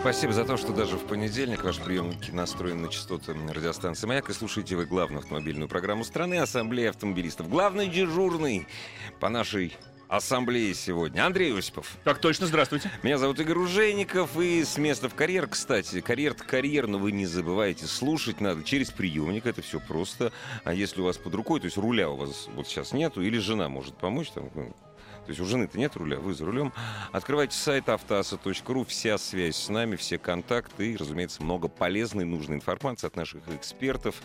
Спасибо за то, что даже в понедельник ваши приемники настроены на частоты радиостанции «Маяк» и слушаете вы главную автомобильную программу страны «Ассамблея автомобилистов». Главный дежурный по нашей ассамблее сегодня. Андрей Осипов. Так точно, здравствуйте. Меня зовут Игорь Ужеников, и с места в карьер, кстати, карьер карьер, но вы не забывайте, слушать надо через приемник, это все просто. А если у вас под рукой, то есть руля у вас вот сейчас нету, или жена может помочь, там, ну, то есть у жены-то нет руля, вы за рулем. Открывайте сайт автоаса.ру, вся связь с нами, все контакты и, разумеется, много полезной, нужной информации от наших экспертов,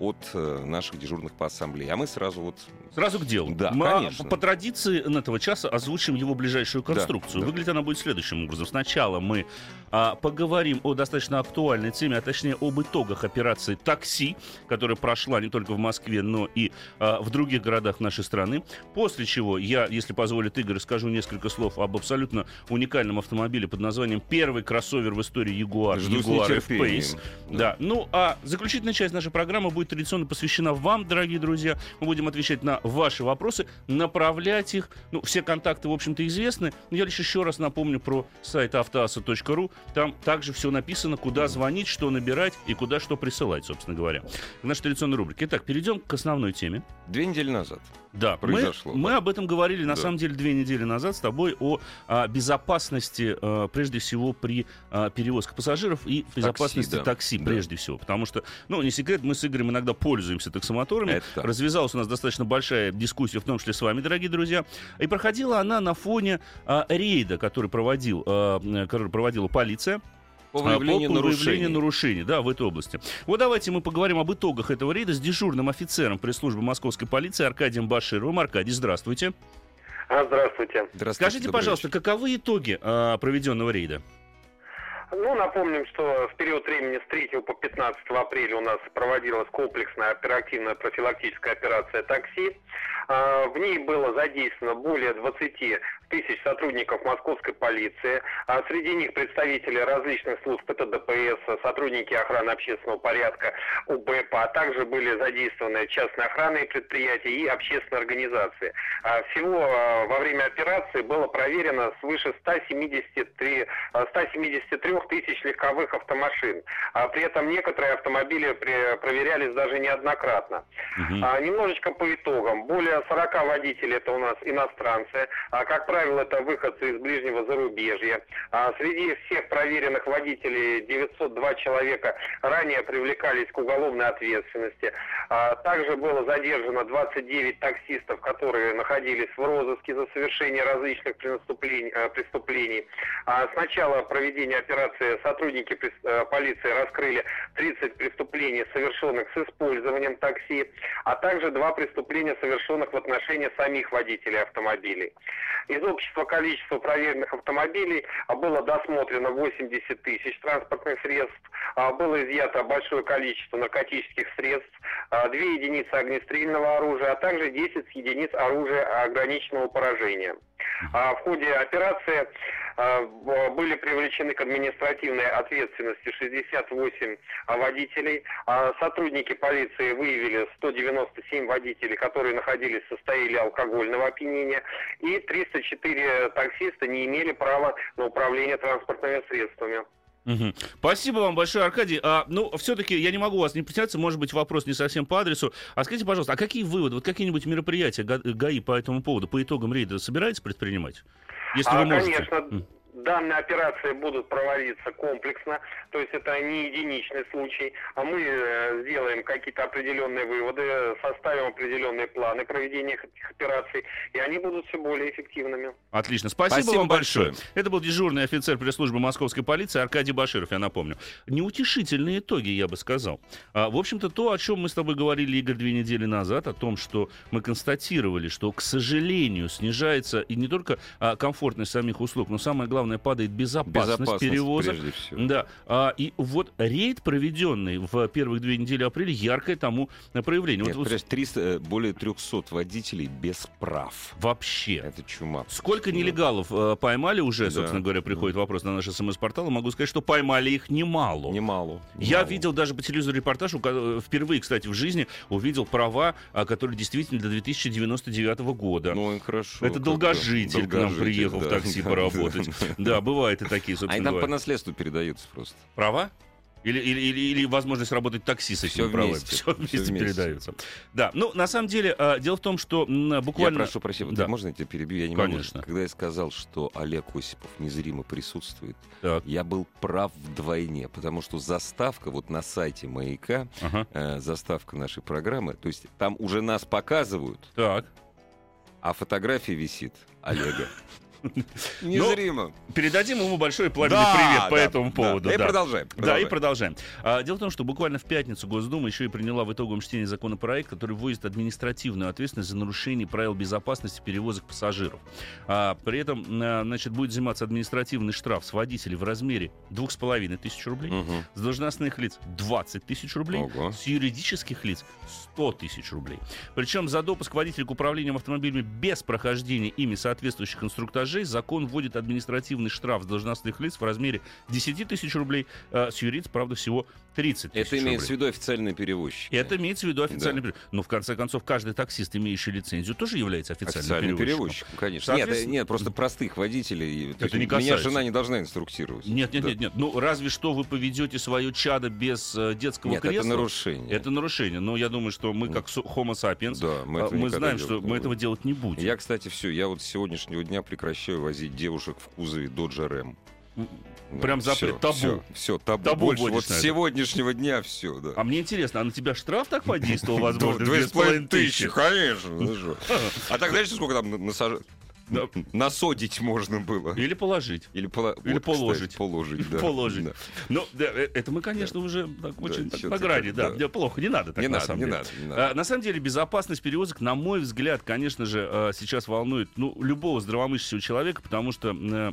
от э, наших дежурных по ассамблее. А мы сразу вот... Сразу к делу. Да, мы, конечно. По традиции этого часа озвучим его ближайшую Да, конструкцию. да. Выглядит она будет следующим образом. Сначала мы а, поговорим о достаточно актуальной теме, а точнее об итогах операции «Такси», которая прошла не только в Москве, но и а, в других городах нашей страны. После чего я, если позволит Игорь, скажу несколько слов об абсолютно уникальном автомобиле под названием первый кроссовер в истории Jaguar, Жду нетерпением. F-Pace. Да. Ну, а заключительная часть нашей программы будет традиционно посвящена вам, дорогие друзья. Мы будем отвечать на ваши вопросы, направлять их. Ну, все контакты, в общем-то, известны. Но я лишь еще раз напомню про сайт автоаса.ру. Там также все написано, куда звонить, что набирать и куда что присылать, собственно говоря. В нашей традиционной рубрике. Итак, перейдем к основной теме. Две недели назад. Да, Произошло, Мы, мы об этом говорили, на Да. самом деле, две недели назад с тобой о а, безопасности, а, прежде всего, при а, перевозке пассажиров и безопасности да. такси, Да. прежде всего. Потому что, ну, не секрет, мы с Игорем иногда пользуемся таксомоторами. Это так. Развязалась у нас достаточно большая дискуссия, в том числе с вами, дорогие друзья. И проходила она на фоне а, рейда, который, проводил, м, который проводила полиция. По А, выявлению по нарушений. выявлению нарушений, да, в этой области. Вот давайте мы поговорим об итогах этого рейда с дежурным офицером пресс-службы московской полиции Аркадием Башировым. Аркадий, здравствуйте. А, Здравствуйте. Здравствуйте, Скажите, пожалуйста, вечер. каковы итоги а, проведенного рейда? Ну, напомним, что в период времени с 3 по 15 апреля у нас проводилась комплексная оперативная профилактическая операция «Такси». А, В ней было задействовано более 20 тысяч сотрудников московской полиции. А Среди них представители различных служб, это ДПС, сотрудники охраны общественного порядка, УБЭП, а также были задействованы частные охранные предприятия и общественные организации. А, Всего во время операции было проверено свыше 173, а, 173 тысяч легковых автомашин. При этом некоторые автомобили проверялись даже неоднократно. А, немножечко по итогам. Более 40 водителей это у нас иностранцы. А, как правило, это выходцы из ближнего зарубежья. А, среди всех проверенных водителей 902 человека ранее привлекались к уголовной ответственности. А, также было задержано 29 таксистов, которые находились в розыске за совершение различных преступлений. э, преступлений. А, с начала проведения операции сотрудники э, полиции раскрыли 30 преступлений, совершенных с использованием такси, а также два преступления, совершенных в отношении самих водителей автомобилей. Из общего количества проверенных автомобилей а, было досмотрено 80 тысяч транспортных средств, а, было изъято большое количество наркотических средств, а, две единицы огнестрельного оружия, а также 10 единиц оружия ограниченного поражения. А, В ходе операции а, были привлечены к административной ответственности 68 а, водителей. Сотрудники полиции выявили 197 водителей, которые находились в состоянии алкогольного опьянения, и 304 таксиста не имели права на управление транспортными средствами. Мгм. Спасибо вам большое, Аркадий. А, ну, все-таки я не могу вас не притянуться, может быть, вопрос не совсем по адресу. А скажите, пожалуйста, а какие выводы, вот какие-нибудь мероприятия Га- ГАИ по этому поводу, по итогам рейда собираетесь предпринимать? Если А, вы можете. Конечно. Данные операции будут проводиться комплексно, то есть это не единичный случай, а мы э, сделаем какие-то определенные выводы, составим определенные планы проведения этих операций, и они будут все более эффективными. Отлично. Спасибо, Спасибо вам большое. большое. Это был дежурный офицер пресс-службы московской полиции Аркадий Баширов, я напомню. Неутешительные итоги, я бы сказал. А, в общем-то, то, о чем мы с тобой говорили, Игорь, две недели назад, о том, что мы констатировали, что, к сожалению, снижается и не только а, комфортность самих услуг, но самое главное, главное, падает безопасность, Безопасность перевозок. Да, а, и вот рейд, проведенный в первых две недели апреля, яркое тому проявление. Нет, вот, вот понимаешь, 300, э, более 300 водителей без прав. вообще. Это чума. Сколько Ну, нелегалов э, поймали уже, Да. собственно говоря, приходит вопрос на наш смс-портал. Могу сказать, что поймали их немало. Немало. Я немало. видел даже по телевизору репортаж, э, впервые, кстати, в жизни увидел права, а, которые действительно до 2099 года. Ну, хорошо. Это бы. долгожитель к нам Долгожитель, приехал в да, такси да, поработать. да. Да, бывают и такие, Они собственно там по говоря. наследству передаются просто. Права? Или, или, или, или возможность работать такси с Всё этими правами. вместе. Все Всё вместе вместе. передаются. Да, ну, на самом деле, а, дело в том, что м, буквально... Я прошу прощения, вот Да. можно я тебя перебью? Я не Конечно. могу. Когда я сказал, что Олег Осипов незримо присутствует, Так, я был прав вдвойне, потому что заставка вот на сайте «Маяка», ага, э, заставка нашей программы, то есть там уже нас показывают, так. а фотография висит Олега. Незримо. Передадим ему большой пламенный Да, привет по да, этому да. поводу. И да. продолжаем. Да, и продолжаем. А, дело в том, что буквально в пятницу Госдума еще и приняла в итоговом чтении законопроект, который вводит административную ответственность за нарушение правил безопасности перевозок пассажиров. А, при этом, а, значит, будет взиматься административный штраф с водителей в размере 2,5 тысяч рублей, Мгм. с должностных лиц 20 тысяч рублей, Ого. с юридических лиц 100 тысяч рублей. Причем за допуск водителя к управлению автомобилями без прохождения ими соответствующих инструктажей закон вводит административный штраф с должностных лиц в размере 10 тысяч рублей, а с юриц, правда, всего 30 тысяч Это имеется в виду официальные перевозчики. Это имеется в виду официальный Да. перевозчик. Но в конце концов, каждый таксист, имеющий лицензию, тоже является официальным, Официальным перевозчиком. перевозчиком, конечно. Нет, э, нет, просто простых водителей. То Это не Меня касается. жена не должна инструктировать. Нет, нет, Да. нет, нет. Ну, разве что вы поведете свое чадо без э, детского Нет, кресла. это нарушение. Это нарушение. Но я думаю, что мы, как Homo sapiens, Да, мы, это мы знаем, что мы этого делать не будем. Я, кстати, все, я вот с сегодняшнего дня прекращаю возить девушек в кузове Dodge Ram. Прям запрет, табу. Все, табу. Табу Больше вот с сегодняшнего дня все, да. А мне интересно, а на тебя штраф так подействовал, возможно, Две с половиной тысячи? конечно. ну. А так знаешь, сколько там на- насаж- Да. Насодить можно было? Или положить. Или, пола- Или вот, кстати, положить. положить, да. Положить. Да. Ну, да, э, это мы, конечно, уже так очень так на грани, да. да. Да, Плохо, не надо так, Не на надо, самом не деле. надо, не надо. А, На самом деле, безопасность перевозок, на мой взгляд, конечно же, э, сейчас волнует ну, любого здравомыслящего человека, потому что э,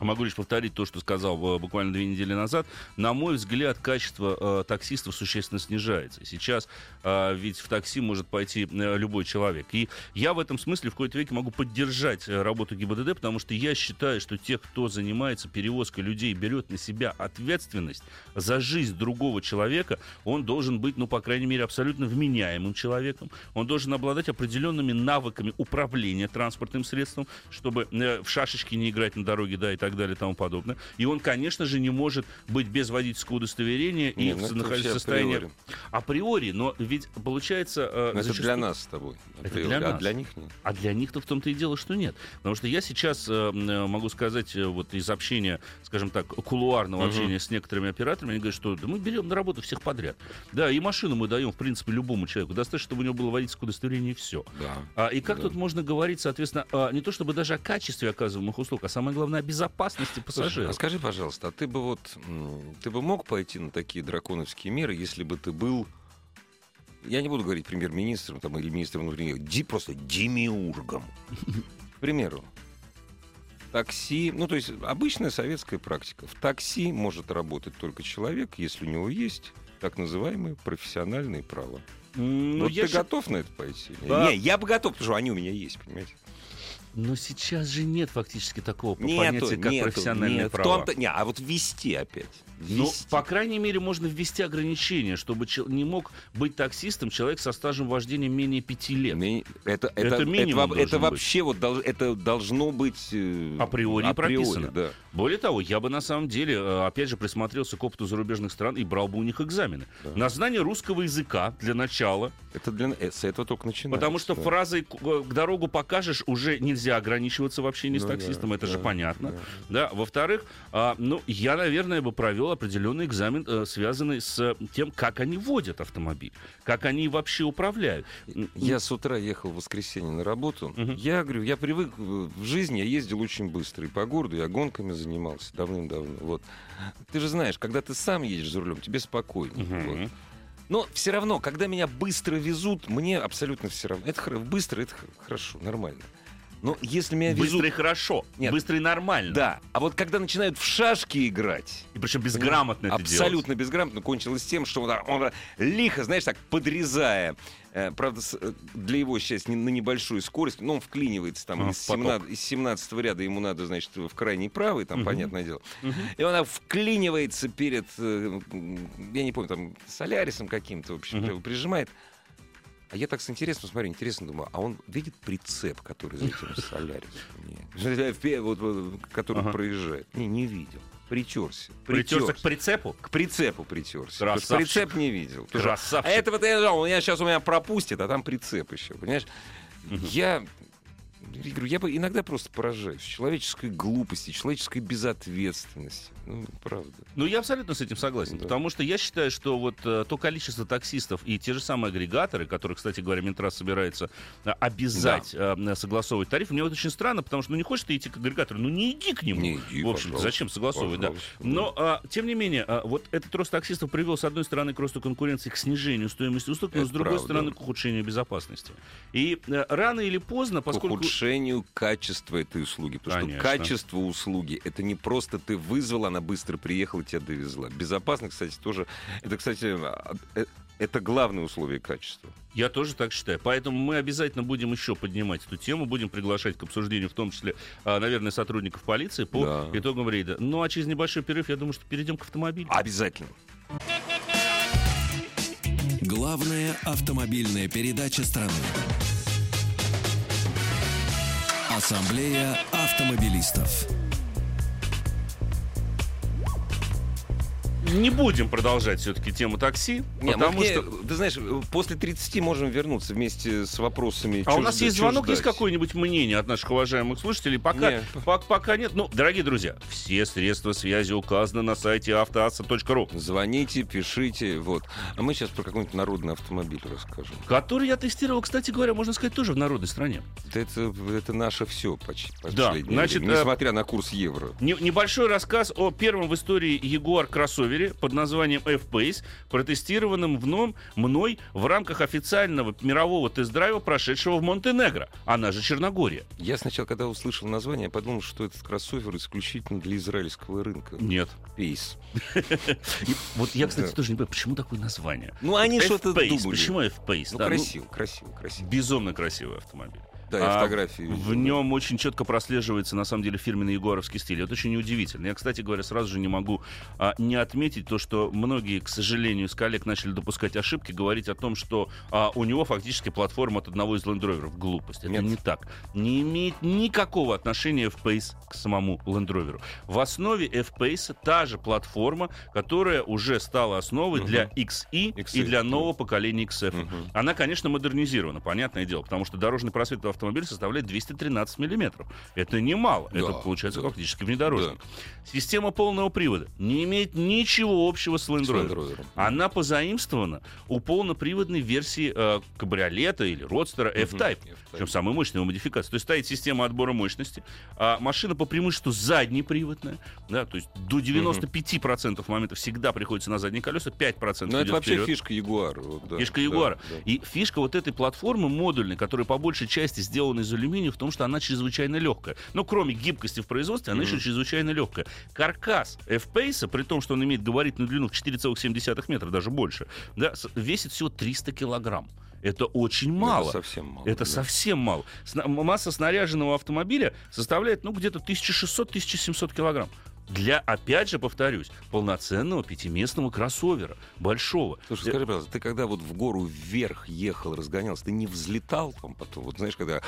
Могу лишь повторить то, что сказал э, буквально две недели назад. На мой взгляд, качество э, таксистов существенно снижается. Сейчас э, ведь в такси может пойти э, любой человек. И я в этом смысле в какой-то веке могу поддержать э, работу ГИБДД, потому что я считаю, что те, кто занимается перевозкой людей, берет на себя ответственность за жизнь другого человека, он должен быть, ну, по крайней мере, абсолютно вменяемым человеком. Он должен обладать определенными навыками управления транспортным средством, чтобы э, в шашечки не играть на дороге, да, и так далее, и тому подобное. И он, конечно же, не может быть без водительского удостоверения и Не, ну в- вообще состоянии... априори. Априори, но ведь получается... э, Но это зачастую- для нас с тобой. Это для А нас. для них нет. а для них-то в том-то и дело, что нет. Потому что я сейчас э, м, могу сказать, э, вот из общения, скажем так, кулуарного Мгм. общения с некоторыми операторами, они говорят, что да мы берем на работу всех подряд. Да, и машину мы даем, в принципе, любому человеку. Достаточно, чтобы у него было водительское удостоверение и все. Да. А, и как Да. тут можно говорить, соответственно, а, не то чтобы даже о качестве оказываемых услуг, а самое главное о безопасности Слушай, пассажиров. а скажи, пожалуйста, а ты бы вот ты бы мог пойти на такие драконовские меры, если бы ты был я не буду говорить премьер-министром там, или министром внутренних дел, просто демиургом. К примеру, такси, ну то есть обычная советская практика. В такси может работать только человек, если у него есть так называемые профессиональные права. Ну, вот я ты щи- готов на это пойти? Да. Не, я бы готов, потому что они у меня есть, понимаете? Но сейчас же нет фактически такого Нету, понятия, как нету, профессиональные нет. В права. том-то- не, а вот ввести опять. Ну, Ввести. по крайней мере, можно ввести ограничения, чтобы чел- не мог быть таксистом человек со стажем вождения менее пяти лет. Ми- Это, это, Это это, минимум это быть. вообще вот дол- это должно быть э, Априори прописано. да. Более того, я бы на самом деле, э, опять же, присмотрелся к опыту зарубежных стран и брал бы у них экзамены. Да. На знание русского языка для начала, Это для э, с этого только начинается. потому что да. фразой дорогу покажешь уже нельзя ограничиваться в общении с Ну да, таксистом, это же да, понятно. да. Да, во-вторых, а, ну, я, наверное, бы провел определенный экзамен, э, связанный с тем, как они водят автомобиль, как они вообще управляют. Я с утра ехал в воскресенье на работу. Мгм. Я говорю, я привык э, в жизни, я ездил очень быстро и по городу, я гонками занимался давным-давно. Вот. Ты же знаешь, когда ты сам едешь за рулем, тебе спокойно. Мгм. Вот. Но все равно, когда меня быстро везут, мне абсолютно все равно. Это быстро, это хорошо, нормально. Но если меня везут... Быстро и хорошо. Нет. Быстро и нормально. Да, а вот когда начинают в шашки играть, И причем безграмотно это делать. абсолютно безграмотно, кончилось тем, что он, он лихо, знаешь, так подрезая, э, правда, э, для его счастья на небольшую скорость, но он вклинивается там А, из, в поток. 17, из 17 ряда, ему надо, значит, в крайний правый, там, Мгм. понятное дело. Мгм. И она вклинивается перед, э, я не помню, там, солярисом каким-то, в общем, его прижимает. А я так с интересом смотрю, интересно думаю, а он видит прицеп, который за этим солярисом? Вот, вот, который Ага. проезжает. Не, не видел. Притерся. Притерся к прицепу? К прицепу притерся. Красавчик. прицеп не видел. Что- Красавчик. А этого-то я сейчас у меня пропустит, а там прицеп еще. Понимаешь? Я я говорю, я бы иногда просто поражаюсь человеческой глупости, человеческой безответственности. Ну, правда. Ну, я абсолютно с этим согласен, Да. потому что я считаю, что вот э, то количество таксистов и те же самые агрегаторы, которые, кстати говоря, Минтранс собирается э, обязать э, согласовывать тариф, мне вот очень странно, потому что ну не хочешь ты идти к агрегатору, ну не иди к нему. Не иди, В общем, зачем согласовывать, да. пожалуйста, да. Но, а, тем не менее, а, вот этот рост таксистов привел, с одной стороны, к росту конкуренции, к снижению стоимости услуг, но Это с другой правда. стороны, к ухудшению безопасности. И э, рано или поздно, поскольку... ухудшению качества этой услуги. Потому Конечно. что качество услуги это не просто ты вызвал, она быстро приехала и тебя довезла. Безопасность, кстати, тоже. Это, кстати, э, это главное условие качества. Я тоже так считаю. Поэтому мы обязательно будем еще поднимать эту тему, будем приглашать к обсуждению, в том числе, а, наверное, сотрудников полиции по Да. итогам рейда. Ну а через небольшой перерыв, я думаю, что перейдем к автомобилю. Обязательно. Главная автомобильная передача страны. Ассамблея автомобилистов. Не будем продолжать все-таки тему такси, Не, потому мы к ней, что... Ты знаешь, после 30 можем вернуться вместе с вопросами. А у нас ждать, есть звонок, есть какое-нибудь мнение от наших уважаемых слушателей? Пока, Нет. пок- пока нет. Ну, дорогие друзья, все средства связи указаны на сайте автоасса.ру, Звоните, пишите, вот. А мы сейчас про какой-нибудь народный автомобиль расскажем. который я тестировал, кстати говоря, можно сказать, тоже в народной стране. Это, это наше все почти. Да, значит, время, э, несмотря на курс евро. Не- небольшой рассказ о первом в истории Jaguar кроссовере под названием F-Pace, протестированном вном мной в рамках официального мирового тест-драйва, прошедшего в Монтенегро, она же Черногория. Я сначала, когда услышал название, подумал, что этот кроссовер исключительно для израильского рынка. Нет. Пейс. Вот я, кстати, тоже не понимаю, почему такое название? Ну, они что-то F-Pace. думали. Почему F-Pace? Ну, Да, ну, красиво, красиво, красиво. безумно красивый автомобиль. Да, я А фотографии В нем очень четко прослеживается, на самом деле, фирменный егоровский стиль. Это очень удивительно. Я, кстати говоря, сразу же не могу а, не отметить то, что многие, к сожалению, из коллег начали допускать ошибки, говорить о том, что а, у него фактически платформа от одного из Rover. Глупость. Это Нет. не так. Не имеет никакого отношения F-Pace к самому Rover. В основе F-Pace та же платформа, которая уже стала основой Мгм. для XE и XE, для да. нового поколения XF. Мгм. Она, конечно, модернизирована, понятное дело, потому что дорожный просвет этого автомобиля составляет 213 миллиметров. Это немало. Да, это получается да. фактически внедорожник. Система полного привода не имеет ничего общего с Land С Rover. Land Rover. Она позаимствована у полноприводной версии э, кабриолета или родстера F-Type. Причем самая мощная его модификация. То есть стоит система отбора мощности. А машина по преимуществу заднеприводная. Да, то есть до 95% моментов всегда приходится на задние колеса, 5% Ну, это вообще вперед. фишка Ягуара. вот, да, Фишка да, Ягуара. да. И фишка вот этой платформы модульной, которая по большей части сделана из алюминия, в том, что она чрезвычайно легкая. Но кроме гибкости в производстве, она еще чрезвычайно легкая. Каркас F-Pace, при том, что он имеет габаритную длину в 4,7 метра, даже больше, да, весит всего 300 килограмм. Это очень мало. Это совсем мало. Это да. совсем мало. Сна- масса снаряженного автомобиля составляет, ну, где-то 1600-1700 килограмм. Для, опять же, повторюсь, полноценного пятиместного кроссовера, большого. Слушай, скажи, пожалуйста, ты когда вот в гору вверх ехал, разгонялся, ты не взлетал там потом? Вот знаешь, когда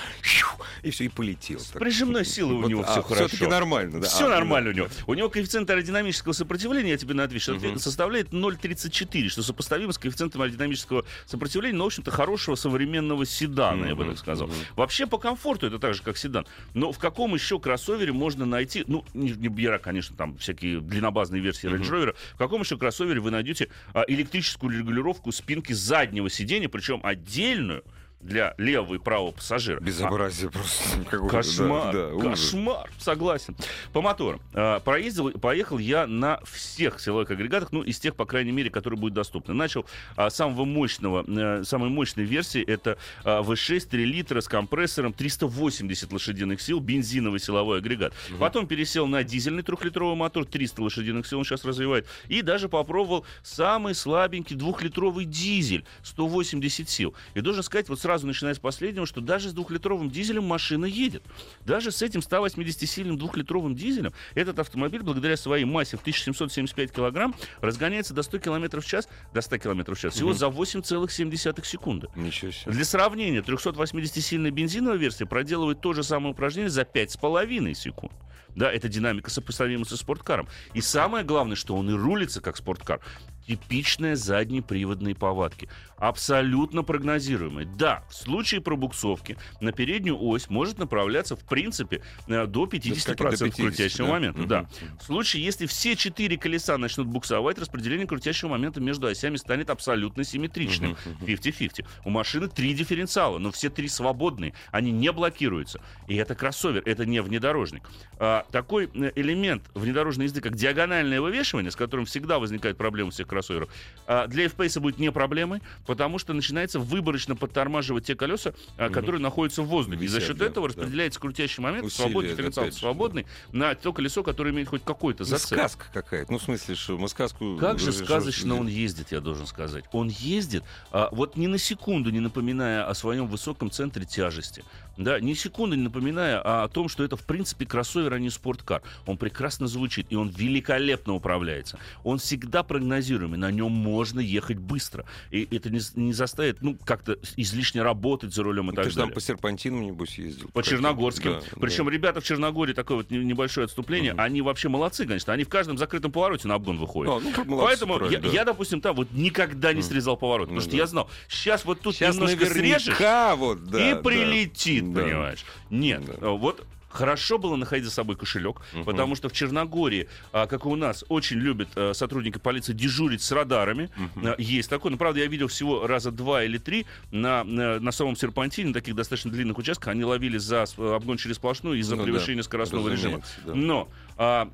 и все, и полетел. так? прижимной силой у Вот, него а, все хорошо. Все-таки нормально, да? Все А, нормально да, у него. У него коэффициент аэродинамического сопротивления, я тебе на отвечу, Мгм. составляет 0,34, что сопоставимо с коэффициентом аэродинамического сопротивления, но, в общем-то, хорошего современного седана, я бы так сказал. мгм. Вообще, по комфорту это так же, как седан. Но в каком еще кроссовере можно найти, ну, не, не бера, конечно, там всякие длиннобазные версии Range Rover, в каком еще кроссовере вы найдете а, электрическую регулировку спинки заднего сиденья, причем отдельную, для левого и правого пассажира. Безобразие просто. какое-то, да, Кошмар, да, ужас. кошмар, согласен. По моторам. А, Проездил, поехал я на всех силовых агрегатах, ну, из тех, по крайней мере, которые будут доступны. Начал а, самого мощного, э, самой мощной версии, это а, V6 3 литра с компрессором 380 лошадиных сил, бензиновый силовой агрегат. Потом пересел на дизельный трехлитровый мотор, 300 лошадиных сил он сейчас развивает, и даже попробовал самый слабенький двухлитровый дизель, 180 сил. И должен сказать, вот сразу начиная с последнего, что даже с двухлитровым дизелем машина едет. Даже с этим 180-сильным двухлитровым дизелем этот автомобиль, благодаря своей массе в 1775 килограмм, разгоняется до 100 км в час, до 100 км в час, всего за 8,7 секунды. Ничего себе. Для сравнения, 380-сильная бензиновая версия проделывает то же самое упражнение за 5,5 секунд. Да, это динамика сопоставима со спорткаром. И самое главное, что он и рулится как спорткар. Типичные заднеприводные повадки. Абсолютно прогнозируемые. Да, в случае пробуксовки на переднюю ось может направляться, в принципе, э, до 50% как и до 50, крутящего да? момента. Мгм. Да. В случае, если все четыре колеса начнут буксовать, распределение крутящего момента между осями станет абсолютно симметричным. 50-50. У машины три дифференциала, но все три свободные. Они не блокируются. И это кроссовер, это не внедорожник. А, такой э, элемент внедорожной езды, как диагональное вывешивание, с которым всегда возникает проблема у всех кроссоверов, а, для FPS будет не проблемой, потому что начинается выборочно подтормаживать те колеса, а, которые находятся в воздухе. И за Висят, счет да, этого да. распределяется крутящий момент, Усилие, свободный же, свободный, на то колесо, которое имеет хоть какой-то Ну, зацеп. сказка какая-то. Ну, в смысле, что мы сказку... Как же сказочно он ездит, я должен сказать. Он ездит, а, вот ни на секунду не напоминая о своем высоком центре тяжести. Да, ни секунды не напоминая о том, что это, в принципе, кроссовер, а не спорткар. Он прекрасно звучит, и он великолепно управляется. Он всегда прогнозируемый, на нем можно ехать быстро. И это не, не заставит, ну, как-то излишне работать за рулем и Ну, так Ты же далее там по серпантинам, небось, ездил. по Черногорским. Да, Причем да. ребята в Черногории, такое вот не- небольшое отступление, они вообще молодцы, конечно. Они в каждом закрытом повороте на обгон выходят. А, ну, молодцы, Поэтому я, правильно, да. я, допустим, там вот никогда не срезал поворот. потому Ну что да. я знал, сейчас вот тут Сейчас немножко срежешь, вот, да, и прилетит, Да. понимаешь. Нет, Да. вот Хорошо было находить за собой кошелек, потому что в Черногории, а, как и у нас, очень любят а, сотрудники полиции дежурить с радарами. А, Есть такое. Но, правда, я видел всего раза два или три на, на, на самом серпантине, таких достаточно длинных участках. Они ловили за с- обгон через сплошную из-за Ну да, превышения скоростного режима. да. Но а,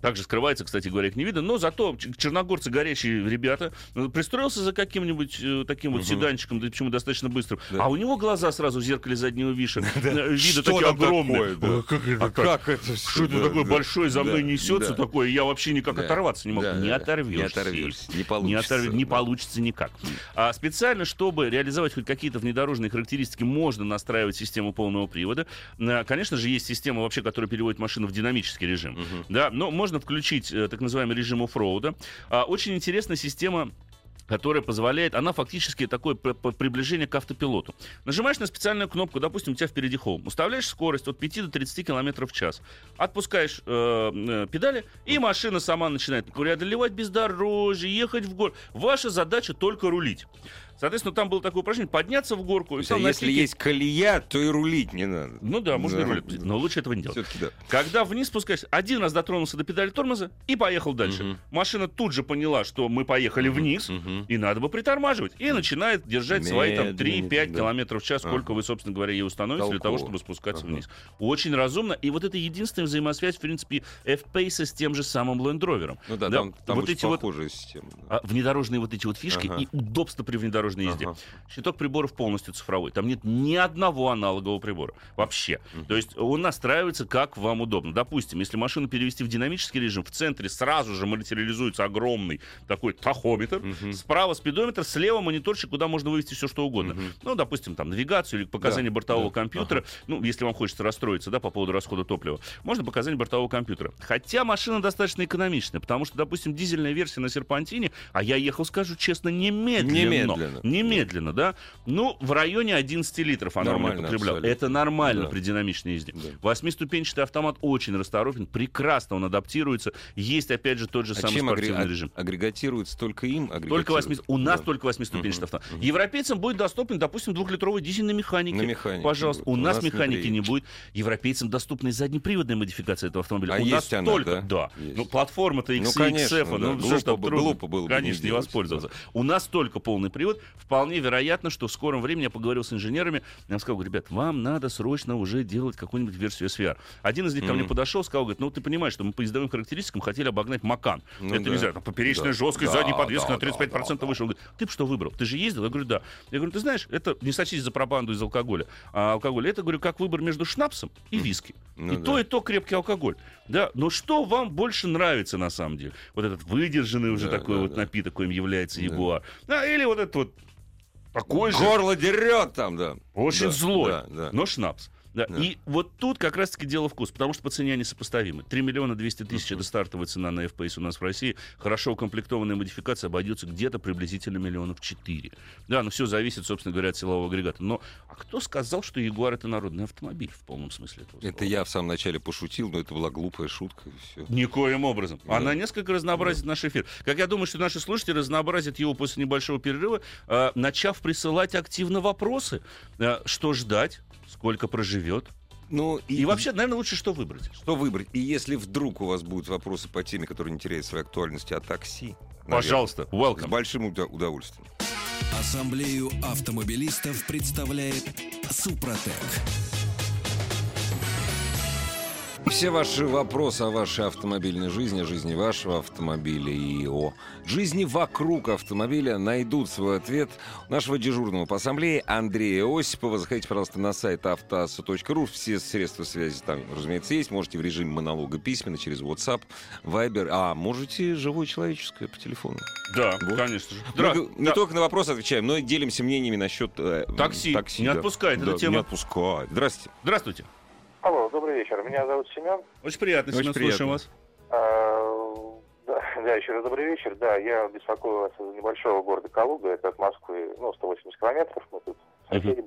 также скрывается, кстати говоря, их не видно. Но зато черногорцы горячие ребята. Ну, Пристроился за каким-нибудь э, таким вот седанчиком, да почему достаточно быстро. Да. А у него глаза сразу в зеркале заднего виша. э, Вида такие огромные. как это А? Что это такое большое за мной несется такое? Я вообще никак оторваться не могу. Не оторвешься. Не получится. не получится никак. А специально, чтобы реализовать хоть какие-то внедорожные характеристики, можно настраивать систему полного привода. А, Конечно же, есть система вообще, которая переводит машину в динамический режим. Да, но можно включить э, так называемый режим оффроуда. А, Очень интересная система которая позволяет, она фактически такое приближение к автопилоту. Нажимаешь на специальную кнопку, допустим, у тебя впереди холм, уставляешь скорость от 5 до 30 км в час, отпускаешь э, э, педали, и машина сама начинает преодолевать бездорожье, ехать в гору. Ваша задача только рулить. Соответственно, там было такое упражнение, подняться в горку. И а на если стике- есть колея, то и рулить не надо. Ну да, можно и Да. рулить, но лучше этого не делать. Да. Когда вниз спускаешься, один раз дотронулся до педали тормоза и поехал дальше. Мгм. Машина тут же поняла, что мы поехали вниз, Мгм. и надо бы притормаживать. И начинает держать свои там 3-5 Медленнее, да. километров в час, сколько Ага. вы, собственно говоря, ей установите для того, Толково. чтобы спускаться Ага. вниз. Очень разумно. И вот это единственная взаимосвязь, в принципе, F-Pace с тем же самым Land Rover. Ну да, Да, там, там вот эти вот похожая система. да. а, внедорожные вот эти вот фишки Ага. и удобство при внедорожной езде. Ага. Щиток приборов полностью цифровой. Там нет ни одного аналогового прибора. Вообще. То есть он настраивается как вам удобно. Допустим, если машину перевести в динамический режим, в центре сразу же материализуется огромный такой тахометр. Справа спидометр, слева мониторчик, куда можно вывести все, что угодно. Ну, допустим, там навигацию или показания Да, бортового да. компьютера. Ну, если вам хочется расстроиться, да, по поводу расхода топлива. Можно показания бортового компьютера. Хотя машина достаточно экономичная, потому что, допустим, дизельная версия на серпантине, а я ехал, скажу честно, немедленно. Немедленно. Немедленно, да. Ну, в районе 11 литров она Нормально потребляла. абсолютно. Это нормально Да. при динамичной езде. Да. Восьмиступенчатый автомат очень расторопен, прекрасно он адаптируется. Есть, опять же, тот же А самый агре- спортивный а- режим. агрегатируется только им? Только восьми... У нас Да. только восьмиступенчатый Мгм, автомат. Европейцам будет доступен, допустим, двухлитровый дизель на механике. На механике Пожалуйста. У У нас нас механики не будет. Европейцам доступна и заднеприводная модификация этого автомобиля. А у нас она, только... да? Да. Ну, платформа-то Ну, XXF, конечно, да. ну, Глупо что глупо было бы не Конечно, не воспользоваться. У нас только полный привод. Вполне вероятно, что в скором времени я поговорил с инженерами, я сказал, ребят, вам надо срочно уже делать какую-нибудь версию SVR. Один из них ко мне подошел, сказал, говорит, ну ты понимаешь, что мы по ездовым характеристикам хотели обогнать Макан. Ну Это да. не знаю, там поперечная Да. жесткость, Да, задний подвеска да, на 35% да, выше. Он говорит, ты что выбрал? Ты же ездил? Я говорю, да. Я говорю, ты знаешь, это не сочтись за пропаганду из алкоголя. А алкоголь, это, говорю, как выбор между шнапсом и виски. Ну и да. то, и то крепкий алкоголь. Да, но что вам больше нравится на самом деле? Вот этот выдержанный уже Да, такой да, вот да. напиток, коим является Да. Ягуар. Да, или вот этот вот такой же, Горло дерет там, да. очень Да, злой, да, да. но шнапс. Да. Да. И вот тут как раз-таки дело вкус, потому что по цене они сопоставимы. 3 миллиона 200 тысяч это стартовая цена на FPS у нас в России. Хорошо укомплектованная модификация обойдется где-то приблизительно миллионов 4. Да, но все зависит, собственно говоря, от силового агрегата. Но а кто сказал, что Ягуар это народный автомобиль в полном смысле этого слова? Это я в самом начале пошутил, но это была глупая шутка. и всё. Никоим образом. Да. Она несколько разнообразит наш эфир. Как я думаю, что наши слушатели разнообразят его после небольшого перерыва, э, начав присылать активно вопросы. Э, что ждать, сколько проживет. Ну, И, вообще, наверное, лучше что выбрать. Что выбрать? И если вдруг у вас будут вопросы по теме, которые не теряют своей актуальности, о такси, наверное, Пожалуйста, С welcome. большим уда- удовольствием. Ассамблею автомобилистов представляет Супротек. Все ваши вопросы о вашей автомобильной жизни, о жизни вашего автомобиля и о жизни вокруг автомобиля найдут свой ответ у нашего дежурного по ассамблее Андрея Осипова. Заходите, пожалуйста, на сайт автоаса.ру. Все средства связи там, разумеется, есть. Можете в режиме монолога письменно через WhatsApp, Viber. А можете живое человеческое по телефону. Да, Вот. конечно же. Мы г- не да. только на вопросы отвечаем, но и делимся мнениями насчет э, Такси. такси Не да. отпускает эта Да, тема. Не отпускает. Здравствуйте. Здравствуйте. Вечер. Меня зовут Семен. Очень приятно, Очень Семен, приятно. слушаем вас. А, Да, да, еще раз добрый вечер. Да, я беспокою вас из небольшого города Калуга. Это от Москвы, ну, 180 километров. Мы тут соседи.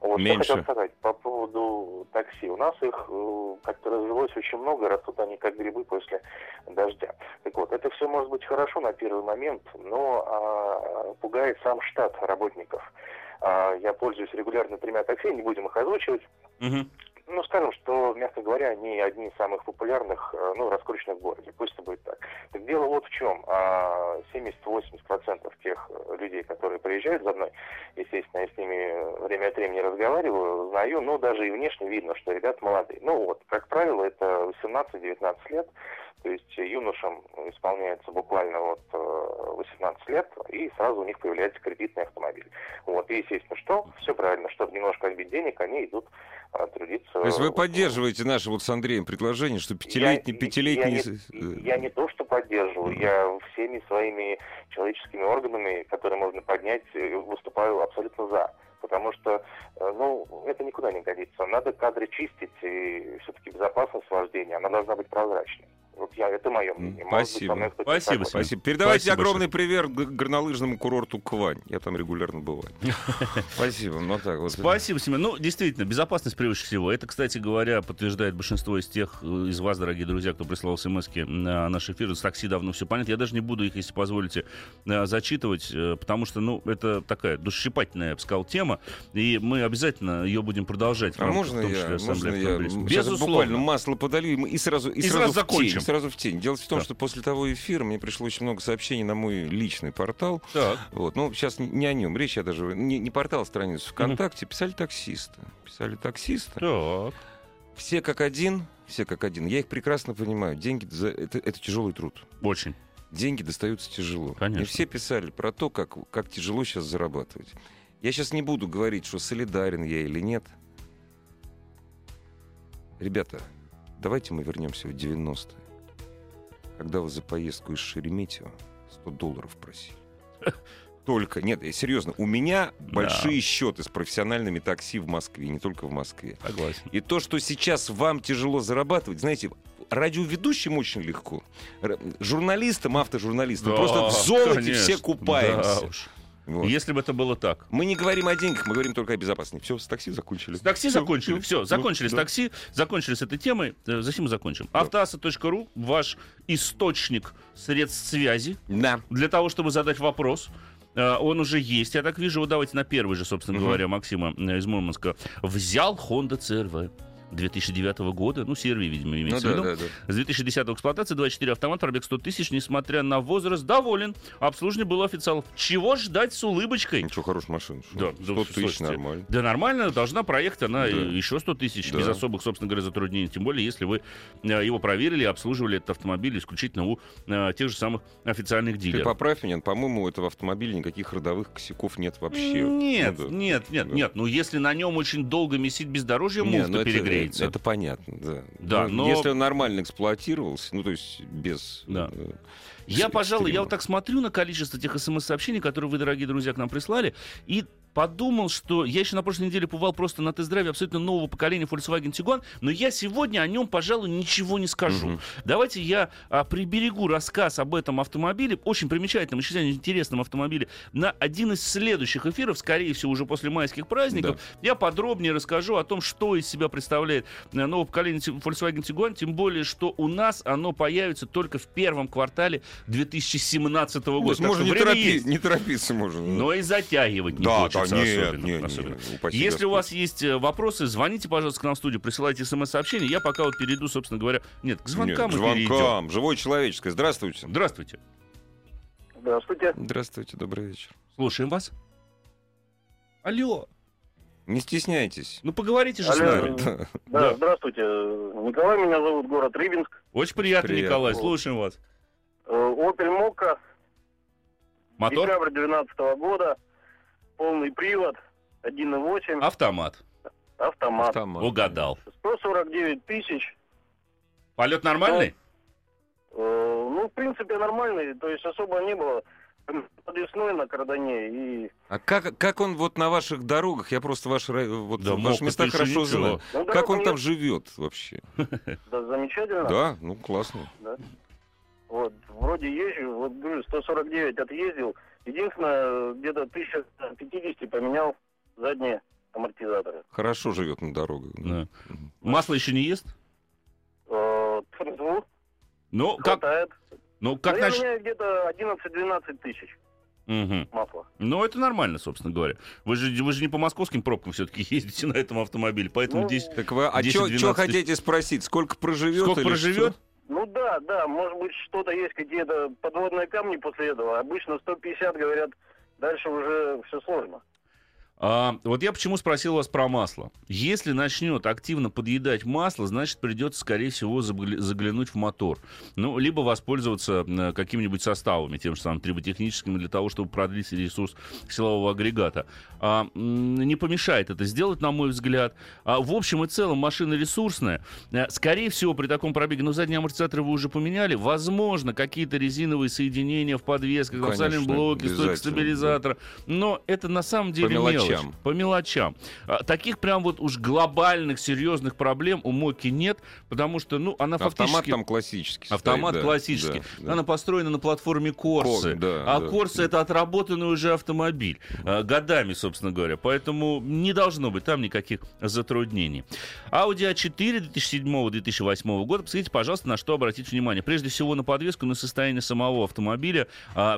Вот, Меньше. что хотел сказать по поводу такси. У нас их э, как-то развелось очень много, растут они как грибы после дождя. Так вот, это все может быть хорошо на первый момент, но а, пугает сам штат работников. А, я пользуюсь регулярно тремя такси, не будем их озвучивать. Мгм. Ну, скажем, что, мягко говоря, они одни из самых популярных, э, ну, раскрученных в городе. Пусть это будет так. Дело вот в чем. А 70-80% тех э, людей, которые приезжают за мной, естественно, я с ними э, время от времени разговариваю, знаю, но даже и внешне видно, что ребята молодые. Ну вот, как правило, это 18-19 лет, то есть юношам исполняется буквально вот э, 18 лет, и сразу у них появляется кредитный автомобиль. Вот, и естественно, что? Все правильно, чтобы немножко отбить денег, они идут э, трудиться. То есть вы поддерживаете наше вот с Андреем предложение, что пятилетний, я, пятилетний... я, не, э, я не то, что поддерживаю, я всеми своими человеческими органами, которые можно поднять, э, выступаю абсолютно за. Потому что, э, ну, это никуда не годится. Надо кадры чистить, и все-таки безопасность вождения, она должна быть прозрачной. Вот я, это мое мнение. Может Спасибо. Спасибо. Спасибо. Передавайте Спасибо огромный привет г- горнолыжному курорту Квань. Я там регулярно бываю. Спасибо. Ну так вот. Спасибо, Семен. Ну, действительно, безопасность превыше всего. Это, кстати говоря, подтверждает большинство из тех э, из вас, дорогие друзья, кто прислал смс на наш эфир. С такси давно все понятно. Я даже не буду их, если позволите, э, зачитывать, э, потому что, ну, это такая душесчипательная, я бы сказал, тема, и мы обязательно ее будем продолжать. в А можно я, числе, можно я Безусловно. буквально масло подолью и мы- и сразу, и сразу, закончим. Сразу в тень. Дело в том, Да. что после того эфира мне пришло очень много сообщений на мой личный портал. Так. Вот, ну, сейчас не, о нем речь, я даже не, не портал, а страницу ВКонтакте. Писали таксисты. Писали таксисты. Так. Все как один, все как один. Я их прекрасно понимаю. Деньги за это, это тяжелый труд. Очень. Деньги достаются тяжело. Конечно. И все писали про то, как, как тяжело сейчас зарабатывать. Я сейчас не буду говорить, что солидарен я или нет. Ребята, давайте мы вернемся в 90-е. Когда вы за поездку из Шереметьево 100 долларов просили. Только, нет, серьезно, у меня большие счеты с профессиональными такси в Москве, не только в Москве. Согласен. И то, что сейчас вам тяжело зарабатывать, знаете, радиоведущим очень легко. Журналистам, автожурналистам, Да, просто в золоте конечно. все купаемся. Да уж. Вот. Если бы это было так. Мы не говорим о деньгах, мы говорим только о безопасности. Все, с такси закончили. С такси Всё, закончили. Все, закончили с да. такси, закончили с этой темой. Э, Затем мы закончим. Да. Автоаса.ру ваш источник средств связи Да. для того, чтобы задать вопрос. Э, Он уже есть, я так вижу. Вот давайте на первый же, собственно Мгм. говоря, Максима э, из Мурманска. Взял Honda CRV. 2009 года, ну, сервис, видимо, имеется Ну в виду. да, да. С 2010 эксплуатации 24 автомат, пробег 100 тысяч, несмотря на возраст, доволен. Обслуживание было официалов. Чего ждать с улыбочкой? Ничего, хорошая машина. Да, 100 да, тысяч слушайте, нормально. Да нормально, должна проехать она Да. еще 100 тысяч, Да. без особых, собственно говоря, затруднений. Тем более, если вы э, его проверили обслуживали этот автомобиль исключительно у э, тех же самых официальных Ты дилеров. поправь меня, по-моему, у этого автомобиля никаких родовых косяков нет вообще. Нет, Ну да. нет, нет, Да. нет. Ну, если на нем очень долго месить бездорожье, муфта ну это, перегреется. это понятно, да. Да, Ну, но- Если он нормально эксплуатировался, ну, то есть без... Да. э, Я, пожалуй, я вот так смотрю на количество тех смс-сообщений, которые вы, дорогие друзья, к нам прислали, и подумал, что я еще на прошлой неделе побывал просто на тест-драйве абсолютно нового поколения Volkswagen Tiguan, но я сегодня о нем, пожалуй, ничего не скажу. Мгм. Давайте я а, приберегу рассказ об этом автомобиле, очень примечательном, очень интересном автомобиле, на один из следующих эфиров, скорее всего, уже после майских праздников. Я подробнее расскажу о том, что из себя представляет э, новое поколение Volkswagen Tiguan, тем более, что у нас оно появится только в первом квартале 2017 То года. есть Так можно не, торопи- есть. не торопиться можно. Но и затягивать не Да, хочется да, нет, особенно. нет, нет, особенно. упаси Если у Господь. вас есть э, вопросы, звоните, пожалуйста, к нам в студию, присылайте смс-сообщение. Я пока вот перейду, собственно говоря... Нет, к звонкам Нет, мы перейдем. звонкам. Живое человеческое. Здравствуйте. Здравствуйте. Здравствуйте. Здравствуйте, добрый вечер. Слушаем вас. Алло. Не стесняйтесь. Ну, поговорите же с Алло. нами. Да. Да, Да. здравствуйте. Николай меня зовут, город Рыбинск. Очень приятно, Приятно. Николай. Слушаем вас. Э, Opel Mokka, Мотор? декабрь 2012 года, полный привод, 1.8, Автомат. автомат. Автомат. Угадал. 149 тысяч. Полет нормальный? Э, Ну, в принципе, нормальный, то есть особо не было. Подвесной на кардане и... А как, как он вот на ваших дорогах, я просто ваши, вот, Да, ваши места хорошо ничего. знаю. Ну, Как он нет, там живет вообще? Да, замечательно. Да, ну классно. Вот, вроде езжу, вот говорю, 149 отъездил. Единственное, где-то 1050 поменял задние амортизаторы. Хорошо живет на дорогах. Да. Масло еще не ест? Э, тьфу, Ну, как, хватает. ну, как Ну, я нач- меняю где-то 11-12 тысяч Мгм. масла. Ну, это нормально, собственно говоря. Вы же, вы же не по московским пробкам все-таки ездите на этом автомобиле, поэтому Ну, здесь... Так вы, а 10-12 что хотите спросить? Сколько проживет? Сколько проживет? что? Ну да, да, может быть что-то есть, какие-то подводные камни после этого. Обычно 150 говорят, дальше уже все сложно. А, вот я почему спросил вас про масло. Если начнет активно подъедать масло, значит, придется, скорее всего, загля- заглянуть в мотор. Ну, либо воспользоваться какими-нибудь составами, тем же самым триботехническим, для того, чтобы продлить ресурс силового агрегата. А, не помешает это сделать, на мой взгляд. А, в общем и целом, машина ресурсная. Э, Скорее всего, при таком пробеге, но задние амортизаторы вы уже поменяли, возможно, какие-то резиновые соединения в подвесках, в блоке, стойка обязательно, стабилизатора. Но это на самом деле мелочам. По мелочам. А, таких прям вот уж глобальных, серьезных проблем у Моки нет, потому что, ну, она Автомат фактически... там классический. стоит, Автомат да, классический. да, да. Она построена на платформе Корсы. Кор- да, а да. Корса это отработанный уже автомобиль. а, годами, собственно говоря. Поэтому не должно быть там никаких затруднений. Audi A4 2007-2008 года. Посмотрите, пожалуйста, на что обратить внимание. Прежде всего на подвеску, на состояние самого автомобиля.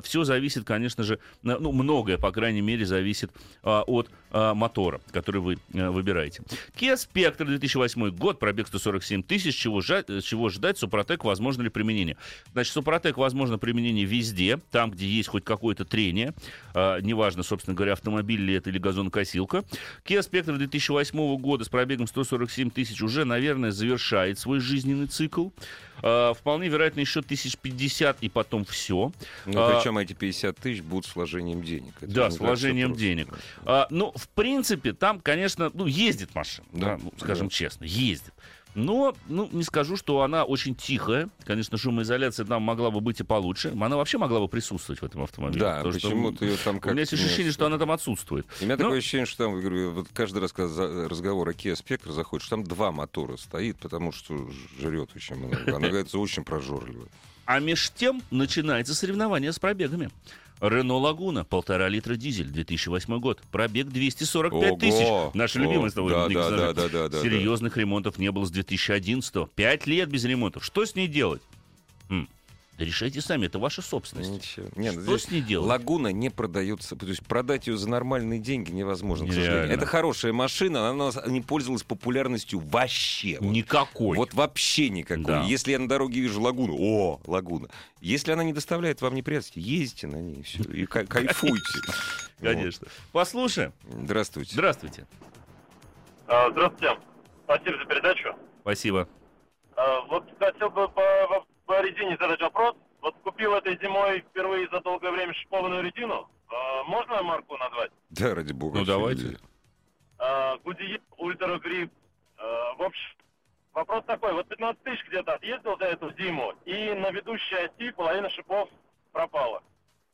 все зависит, конечно же, ну, многое, по крайней мере, зависит а, от а, мотора, который вы а, выбираете. Kia Spectre 2008 год, пробег 147 тысяч. Чего, чего ждать? Супротек, возможно ли применение? Значит, Супротек возможно применение везде, там, где есть хоть какое-то трение. А, неважно, собственно говоря, автомобиль ли это или газонокосилка. Kia Spectre 2008 года с пробегом 147 тысяч уже, наверное, завершает свой жизненный цикл. Вполне вероятно, еще 1050 и потом все. Ну, А, причем эти 50 тысяч будут с вложением денег. Это Да, не с так, что вложением просто. денег. А, ну, в принципе, там, конечно, ну, ездит машина, да, Да, ну, скажем да. честно, ездит. Но, ну, не скажу, что она очень тихая. Конечно, шумоизоляция там могла бы быть и получше. Она вообще могла бы присутствовать в этом автомобиле. Да, что, почему-то ее там У как меня есть ощущение, что она там отсутствует. У меня Ну- такое ощущение, что там, говорю, вот каждый раз, когда разговор о Kia Spectre заходит, что там два мотора стоит, потому что жрет очень много. Она, говорится, очень прожорливая. А меж тем начинается соревнование с пробегами. Рено Лагуна, полтора литра дизель, 2008 год. Пробег 245 Ого! тысяч. Наши О, любимые с тобой. да, да, да, да, да, да, Серьезных ремонтов не было с 2011 Пять лет без ремонтов. Что с ней делать? М. Да решайте сами, это ваша собственность. Ничего. Нет, Что здесь с ней делать? Лагуна не продается, то есть продать ее за нормальные деньги невозможно, к Нереально. сожалению. Это хорошая машина, она не пользовалась популярностью вообще. Вот. Никакой. Вот вообще никакой. Да. Если я на дороге вижу лагуну, о, лагуна. Если она не доставляет вам неприятностей, ездите на ней, все, и кай- кайфуйте. Конечно. Послушаем. Вот. Здравствуйте. Здравствуйте. А, Здравствуйте. Спасибо за передачу. Спасибо. А, Вот хотел бы по, резине задать вопрос. Вот купил этой зимой впервые за долгое время шипованную резину. А, Можно марку назвать? Да, ради бога. Ну, давайте. А, Goodyear Ультра Грипп. А, В общем, вопрос такой. Вот 15 тысяч где-то отъездил за эту зиму, и на ведущей оси половина шипов пропала.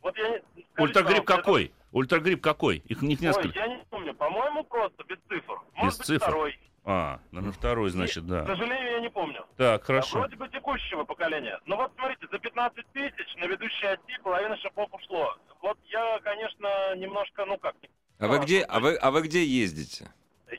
Вот я не... скажите, Ультрагрипп какой? Ультрагрипп какой? Их, них это- Ой, несколько. я не помню. По-моему, просто без цифр. Может быть, цифр? второй. А, наверное, второй, значит, К да. сожалению, я не помню. Так, А хорошо. Вроде бы текущего поколения. Ну вот смотрите, за 15 тысяч на ведущей оси половина шипов ушло. Вот я, конечно, немножко, ну как, А вы где, а вы, а вы где ездите?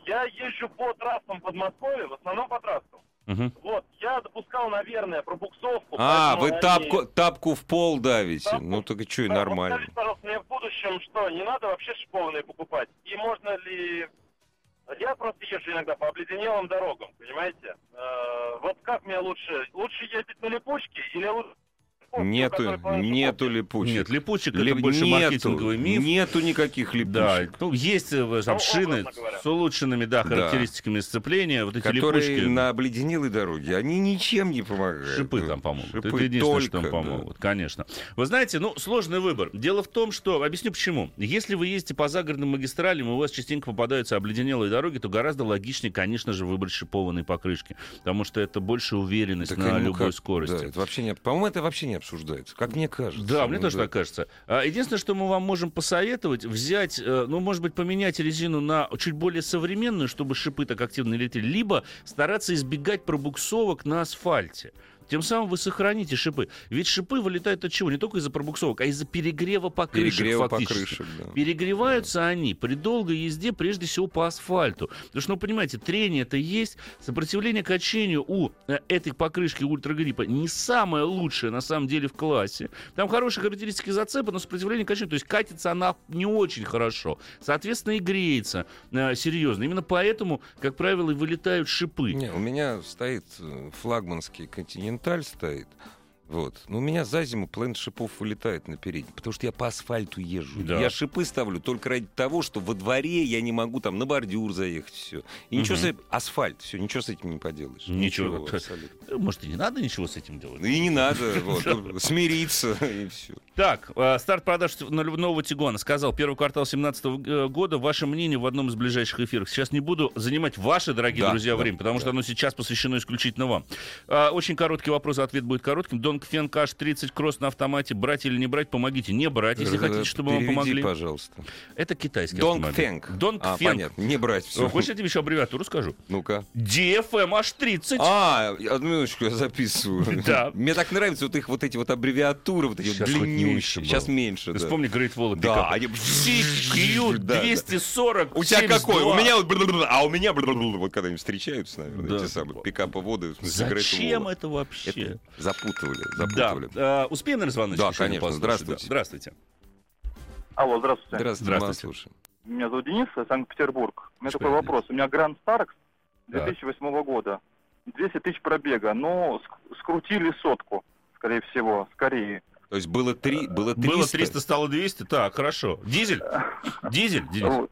я езжу по трассам Подмосковья, в основном по трассам. Мгм. Вот, я допускал, наверное, пробуксовку. А, вы они- тапку, тапку в пол давите. Тапку. Ну, так и что, и вот нормально. скажите, пожалуйста, мне в будущем что, не надо вообще шипованные покупать? И можно ли... Я просто езжу иногда по обледенелым дорогам, понимаете? Э, вот как мне лучше? Лучше ездить на липучке или лучше... липучке, у Нету, нету липучек. Нет, липучек Лип- это больше нету, маркетинговый миф. Нету никаких липучек. Да, ну, есть э, там Ну, шины с улучшенными, да, характеристиками сцепления, вот эти которые липучки. на обледенелой дороге, они ничем не помогают. Шипы там помогут. шипы это единственное, что только, там да. помогут, конечно. Вы знаете, ну, сложный выбор. Дело в том, что... Объясню почему. Если вы ездите по загородным магистралям, и у вас частенько попадаются обледенелые дороги, то гораздо логичнее, конечно же, выбрать шипованные покрышки. Потому что это больше уверенность Так, на ну, любой как- скорости. Да, это вообще не, по-моему, это вообще не обсуждается, как мне кажется. Да, мне Ну, тоже да. так кажется. А, Единственное, что мы вам можем посоветовать, взять, э, ну, может быть, поменять резину на чуть более современную, чтобы шипы так активно летели, либо стараться избегать пробуксовок на асфальте. Тем самым вы сохраните шипы. Ведь шипы вылетают от чего? Не только из-за пробуксовок, а из-за перегрева покрышек Перегрева фактически. покрышек, да. Перегреваются они при долгой езде, прежде всего по асфальту. Потому что, ну, понимаете, трение это есть, сопротивление качению у э, этой покрышки ультрагриппа не самое лучшее на самом деле в классе. Там хорошие характеристики зацепа, но сопротивление качению, то есть катится она не очень хорошо. Соответственно, и греется э, серьезно. Именно поэтому, как правило, и вылетают шипы. Не, у меня стоит э, флагманский континенталь стоит. Вот. Но у меня за зиму половина шипов вылетает на передний, потому что я по асфальту езжу. Да. Я шипы ставлю только ради того, что во дворе я не могу там на бордюр заехать, все. И ничего Мгм. с этим... Асфальт, все, ничего с этим не поделаешь. Ничего. абсолютно. Э, Может, и не надо ничего с этим делать. Ну И не надо, вот, ну, смириться, и все. Так, э, старт продаж нового Тигуана. Сказал, первый квартал 2017 года. Ваше мнение в одном из ближайших эфиров. Сейчас не буду занимать ваше, дорогие Да, друзья, да, время, потому что оно сейчас посвящено исключительно вам. А, Очень короткий вопрос, ответ будет коротким. Донг Фен Каш 30 кросс на автомате. Брать или не брать? Помогите. Не брать, если хотите, чтобы вам помогли. пожалуйста. Это китайский Донг автомобиль. Фенг. Донг А, Фенг. понятно, не брать Э, все. Хочешь, я тебе еще аббревиатуру скажу? Ну-ка. DFM H30. А, одну минуточку, я записываю. Да. Мне так нравятся вот их вот эти вот аббревиатуры, вот эти Сейчас длиннющие. Сейчас меньше, да. вспомни Great Wall Да, они... CQ Да, да. 240 У тебя какой? 72. У меня вот... А у меня... Вот когда они встречаются, наверное, эти самые пикаповоды. в смысле, Great Зачем это вообще? Это запутывали, Да. А, успеем, наверное, звоночек Да, конечно. послушать? Здравствуйте. Да. Здравствуйте. Алло, здравствуйте. Здравствуйте, Здравствуйте. слушаем. Меня зовут Денис, Санкт-Петербург. У меня Что такой вопрос. У меня Гранд Старекс Так. 2008 года. 200 тысяч пробега, но ск- скрутили сотку, скорее всего, с Кореи. То есть было три, было 300. Было 300, стало 200. Так, хорошо. Дизель? Дизель? Денис? Вот.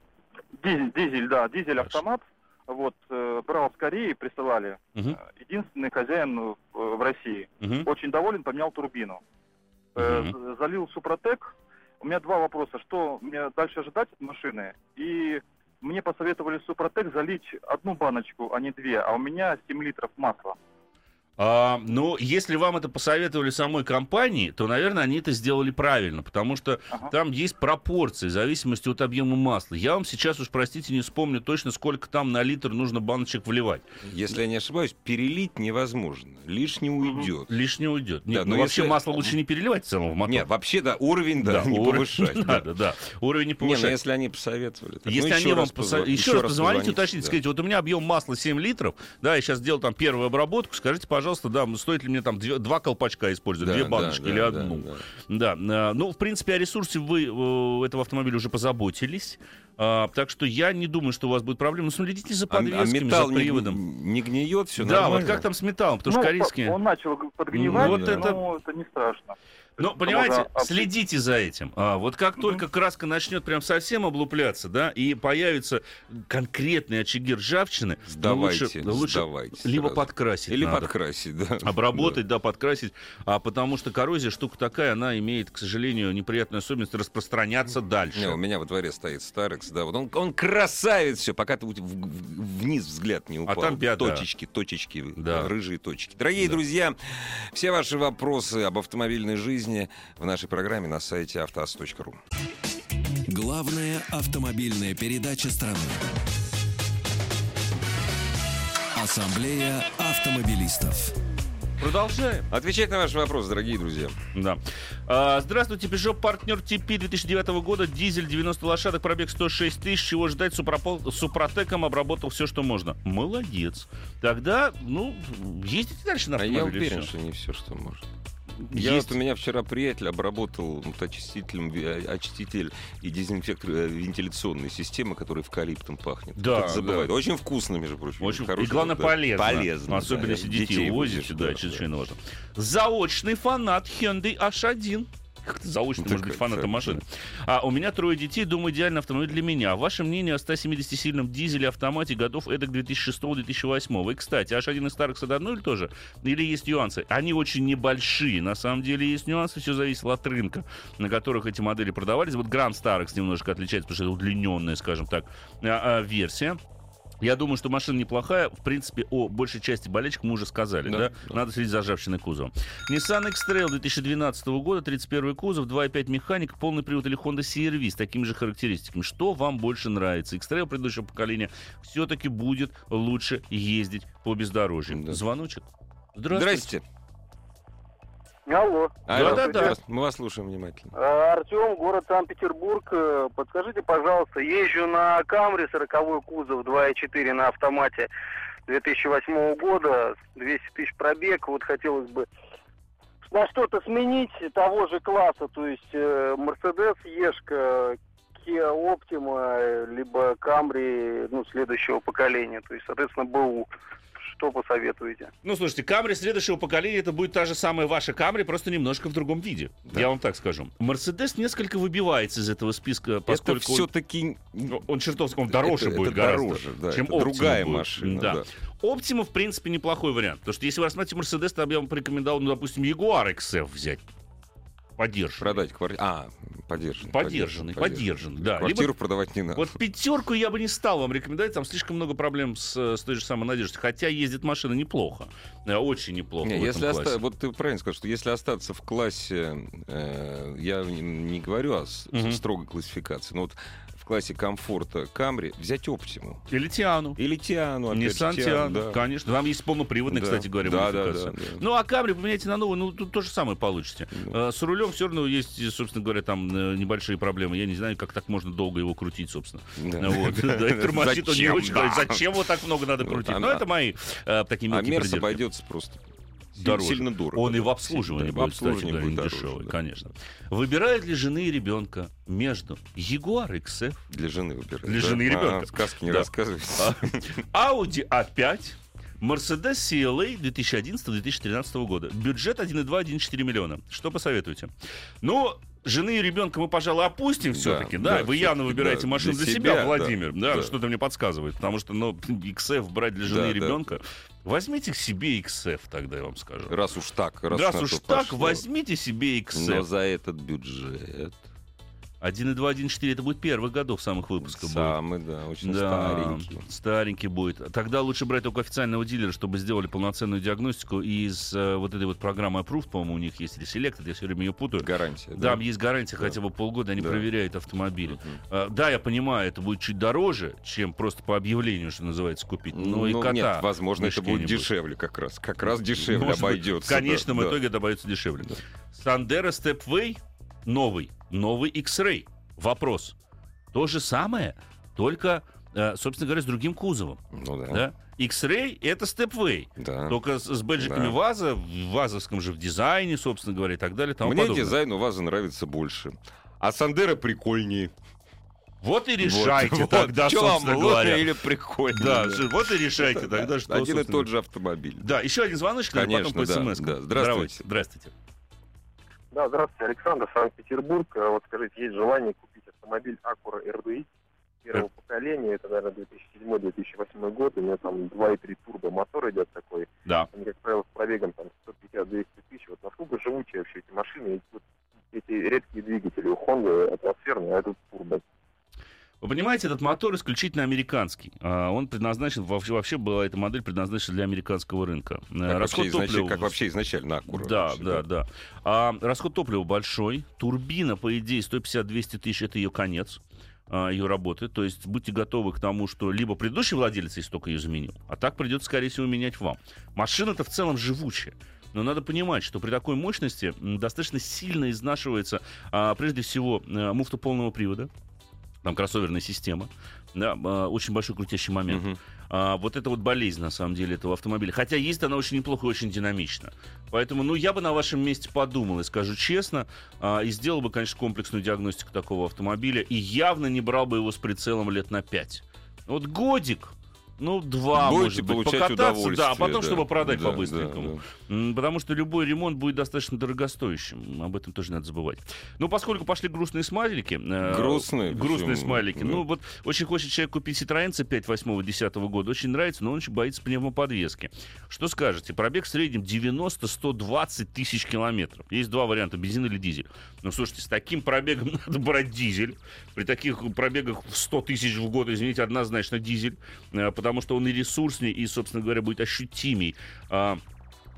Дизель, дизель, да, дизель Хорошо. автомат. Вот, э, брал с Кореи, присылали. Э, Единственный хозяин э, в России. мгм. Очень доволен, поменял турбину. Э, з- Залил Супротек. У меня два вопроса. Что мне дальше ожидать от машины? И мне посоветовали Супротек залить одну баночку, а не две. А у меня 7 литров масла. А, ну, если вам это посоветовали самой компании, то, наверное, они это сделали правильно, потому что Ага. там есть пропорции в зависимости от объема масла. Я вам сейчас уж, простите, не вспомню точно, сколько там на литр нужно баночек вливать. Если я не ошибаюсь, перелить невозможно. Лишнее уйдет. Лишнее уйдет. Нет, Да, ну но вообще если- масло лучше не переливать в целом в мотор. Нет, вообще, да, уровень, да, не уровень повышать. не да. надо, да. Уровень не Не, ну повышать. если они посоветовали. так, ну, Если еще они вам раз посо- позва- еще, раз позвоните, позвоните, уточните, да. скажите, вот у меня объем масла 7 литров, да, я сейчас сделал там первую обработку, скажите, пожалуйста, пожалуйста, да, стоит ли мне там две- два колпачка использовать, Да, две да, баночки да, или да, одну. да. Да, э, ну, в принципе, о ресурсе вы э, этого автомобиля уже позаботились. А, так что я не думаю, что у вас будет проблема. Но следите за А, а подвесками, металл за не, приводом. не гниет, все да, нормально? вот как там с металлом, потому Ну, что корейские... Он начал подгнивать, Вот но это- это... не страшно. Ну, Это понимаете, можно следите за этим. А, вот как Мгм. только краска начнет прям совсем облупляться, да, и появятся конкретные очаги ржавчины, ну, Сдавайте, лучше, лучше сдавайте либо сразу. подкрасить Или надо. подкрасить, да. Обработать, да. подкрасить, а потому что коррозия штука такая, она имеет, к сожалению, неприятную особенность распространяться дальше. Не, у меня во дворе стоит Старекс, да, вот он, он красавец все, пока ты вниз взгляд не упал. А там беда. Точечки, точечки, Да. рыжие точечки. Дорогие Да. друзья, все ваши вопросы об автомобильной жизни в нашей программе на сайте автоаз.ру. Главная автомобильная передача страны. Ассамблея автомобилистов. Продолжаем. Отвечать на ваши вопросы, дорогие друзья. Да. А, здравствуйте, Peugeot партнер TP 2009 года, дизель 90 лошадок, пробег 106 тысяч. Чего ждать? Супропол- Супротеком обработал все, что можно. Молодец. Тогда, ну, ездите дальше на А я автомобиле. уверен, всё. что не все, что может. Я Есть. вот у меня вчера приятель обработал вот очистителем, э, очиститель и дезинфектор э, вентиляционной системы, который эвкалиптом пахнет. Да, Кто-то забывает. да. Очень вкусно, между прочим. Очень, и хороший, главное, да. полезно. Полезно. Особенно да. если детей, возите, да, да, чрезвычайно важно. Заочный фанат Hyundai H1. Как это заочный, Так может быть, фанатом да. машины. А у меня трое детей, думаю, идеальный автомобиль для меня. Ваше мнение о 170-сильном дизеле автомате годов эдак 2006-2008? И, кстати, H1 и Starks это одно или то же? Или есть нюансы? Они очень небольшие. На самом деле есть нюансы, все зависит от рынка, на которых эти модели продавались. Вот Grand Starks немножко отличается, потому что это удлиненная, скажем так, а, а, версия. Я думаю, что машина неплохая. В принципе, о большей части болельщиков мы уже сказали, да? Да, да. Надо следить за ржавчиной кузова. Nissan X-Trail 2012 года, 31 кузов, 2.5 механик, полный привод или Honda CR-V с такими же характеристиками. Что вам больше нравится? X-Trail предыдущего поколения все-таки будет лучше ездить по бездорожью. Да. Звоночек. Здравствуйте. Здрасте. Алло. Алло, Да-да-да. здравствуйте. Мы вас слушаем внимательно. Э, Артем, город Санкт-Петербург. Э, Подскажите, пожалуйста, езжу на Камри 40 кузов 2.4 на автомате 2008 года, 200 тысяч пробег. Вот хотелось бы на что-то сменить того же класса, то есть э, Mercedes Ешка, Kia Optima, либо Camry, ну, следующего поколения, то есть, соответственно, БУ. Что посоветуете? Ну, слушайте, Камри следующего поколения это будет та же самая ваша Камри, просто немножко в другом виде. Да. Я вам так скажу. Мерседес несколько выбивается из этого списка, поскольку это он- все-таки Ну, Он чертовски, он дороже это, будет это гораздо, дороже, да, чем это Optima другая будет. машина. Да. Да. Optima, в принципе, неплохой вариант. Потому что если вы рассматриваете Мерседес, то я бы вам порекомендовал, ну, допустим, Jaguar XF взять. Поддержанный. Продать квартиру. А, поддержанный. Подержанный, подержанный, да. Квартиру Либо- продавать не надо. Вот пятерку я бы не стал вам рекомендовать, там слишком много проблем с, с той же самой надеждой. Хотя ездит машина неплохо. Э, Очень неплохо. Не, в если этом классе. оста- Вот ты правильно сказал, что если остаться в классе, э, я не, не говорю о Мгм. строгой классификации, но вот классе комфорта Камри взять Оптиму. Или Тиану. Или Тиану. Nissan Тиану, да. конечно. Там есть полноприводный, Да. кстати говоря, Да, да, да, да. Ну, а Камри поменяйте на новый, ну, тут то же самое получите. Ну. Э, С рулем все равно есть, собственно говоря, там э, небольшие проблемы. Я не знаю, как так можно долго его крутить, собственно. Да. Ну, Вот. Да, и тормозит он не очень. да. Зачем вот так много надо Ну, крутить? а- Ну, это мои э, такие А мелкие Мерс придирки. обойдется просто Дороже. сильно дорого. Он и в обслуживании сильно- будет, в кстати обслуживании говоря, будет дороже, дешевый, да. конечно. Выбирают ли жены и ребенка между Jaguar XF, Для жены выбирать. Для да? жены и А, ребенка. сказки не Да. рассказывайте. Audi A5, Mercedes CLA 2011-2013 года. Бюджет 1,2-1,4 миллиона. Что посоветуете? Ну, жены и ребенка мы, пожалуй, опустим все-таки, да? да, Вы явно выбираете да, машину для себя, себя, Владимир. Да, да, да. что-то мне подсказывает. Потому что, ну, XF брать для жены Да, и ребенка. Возьмите к себе XF, тогда я вам скажу. Раз уж так, раз, Раз уж так, пошло. возьмите себе Но XF. за этот бюджет 1,2, 1,4 это будет первых годов самых выпусков. будет. самый, да, очень Да, старенький. старенький будет. Тогда лучше брать только официального дилера, чтобы сделали полноценную диагностику. И из э, вот этой вот программы Approved, по-моему, у них есть, или Select, я все время ее путаю. Гарантия. Да, есть гарантия Да. хотя бы полгода, они Да. проверяют автомобили. А, Да, я понимаю, это будет чуть дороже, чем просто по объявлению, что называется, купить. Но Ну, и кота нет, возможно, это будет будет. дешевле как раз. Как раз дешевле Может быть, обойдется. В конечном да, да. итоге это обойдется дешевле. Да. Sandero Stepway новый, новый X-Ray. Вопрос. То же самое, только э, собственно говоря, с другим кузовом. Ну да. Да? X-Ray — это Stepway. Да. Только с, с бэджиками Да. ВАЗа, в ВАЗовском же в дизайне, собственно говоря, и так далее. тому Мне подобное. дизайн у вас нравится больше. А Сандера прикольнее. Вот и решайте Вот, тогда, вот. Вам, собственно лучше говоря. или прикольнее? Да, вот и решайте тогда, что, Один и тот же автомобиль. Да, еще один звоночек, наверное, потом по Конечно, да, смс. да. Здравствуйте. Здравствуйте. Да, здравствуйте, Александр, Санкт-Петербург. А Вот скажите, есть желание купить автомобиль Acura RDX первого поколения, это, наверное, 2007-2008 год, у меня там 2.3 турбо мотор идет такой, Да. они, как правило, с пробегом там 150-200 тысяч. Вот насколько живучие вообще эти машины, и вот эти редкие двигатели у Honda атмосферные, а тут турбо. Вы понимаете, этот мотор исключительно американский. А, Он предназначен, вообще, вообще была эта модель предназначена для американского рынка. Э, Как вообще, изнач- топлива- как вообще изначально Акура. Да, вообще, да, да. А, расход топлива большой. Турбина, по идее, 150-200 тысяч это ее конец а, ее работы. То есть будьте готовы к тому, что либо предыдущий владелец, если только ее заменил, а так придется, скорее всего, менять вам. Машина-то в целом живучая. Но надо понимать, что при такой мощности достаточно сильно изнашивается, а, прежде всего, э, муфта полного привода, там кроссоверная система, да, а, очень большой крутящий момент. Мгм. А, вот это вот болезнь, на самом деле, этого автомобиля. Хотя ездит она очень неплохо и очень динамично. Поэтому, ну, я бы на вашем месте подумал, и скажу честно, а, и сделал бы, конечно, комплексную диагностику такого автомобиля, и явно не брал бы его с прицелом лет на 5. Вот годик, ну, два, Будете может быть, получать покататься, да, а потом, да. чтобы продать Да, по-быстренькому. да, М, Потому что любой ремонт будет достаточно дорогостоящим. Об этом тоже надо забывать. Ну, поскольку пошли грустные смайлики. э, Грустные, Грустные причем, смайлики. да. Ну, вот очень хочет человек купить Citroёn C5 8-10 года. Очень нравится, но он очень боится пневмоподвески. Что скажете? Пробег в среднем 90-120 тысяч километров. Есть два варианта, бензин или дизель. Ну, слушайте, с таким пробегом надо брать дизель. При таких пробегах в 100 тысяч в год, извините, однозначно дизель. э, Потому что он и ресурснее, и, собственно говоря, будет ощутимей. А,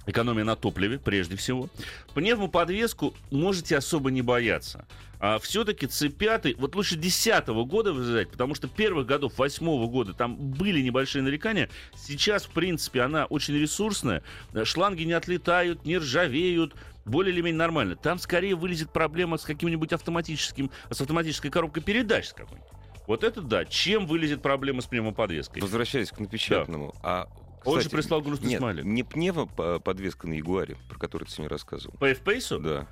Экономия на топливе, прежде всего. Пневмоподвеску можете особо не бояться. А все-таки C5, вот лучше 10 года взять, потому что первых годов 8 года там были небольшие нарекания. Сейчас, в принципе, она очень ресурсная. Шланги не отлетают, не ржавеют. Более или менее нормально. Там скорее вылезет проблема с каким-нибудь автоматическим, с автоматической коробкой передач с какой-нибудь. Вот это да. Чем вылезет проблема с пневмоподвеской? Возвращаясь к напечатанному. А, Он же кстати, прислал грустный нет, смайлик. не пневмо по- подвеска на Ягуаре, про который ты сегодня рассказывал. По FPS? Да.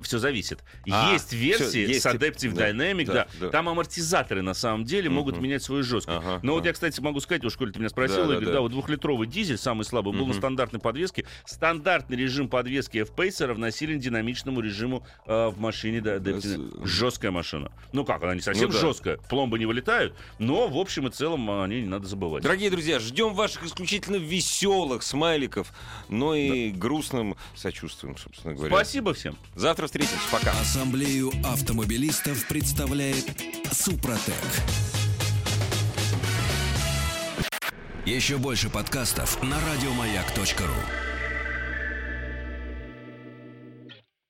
Все зависит. А, есть версии всё, есть с Adaptive да, Dynamic, да, да, да. Там амортизаторы на самом деле могут Мгм. менять свою жесткость. Ага, Но вот ага. я, кстати, могу сказать, уж коли ты меня спросил, Да, да, Игорь, да. да, вот двухлитровый дизель, самый слабый, был на Мгм. стандартной подвеске. Стандартный режим подвески FPS равносилен динамичному режиму э, в машине да, Adaptive. Жесткая машина. Ну как, она не совсем Ну да. жесткая, пломбы не вылетают, но в общем и целом о ней не надо забывать. Дорогие друзья, ждем ваших исключительно веселых смайликов, но и грустным сочувствием, собственно говоря. Спасибо всем. Завтра встретимся. Пока. Ассамблею автомобилистов представляет Супротек. Еще больше подкастов на радиомаяк.ру.